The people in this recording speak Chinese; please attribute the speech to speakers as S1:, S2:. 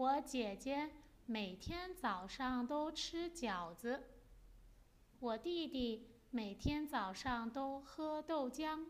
S1: 我姐姐每天早上都吃饺子。我弟弟每天早上都喝豆浆。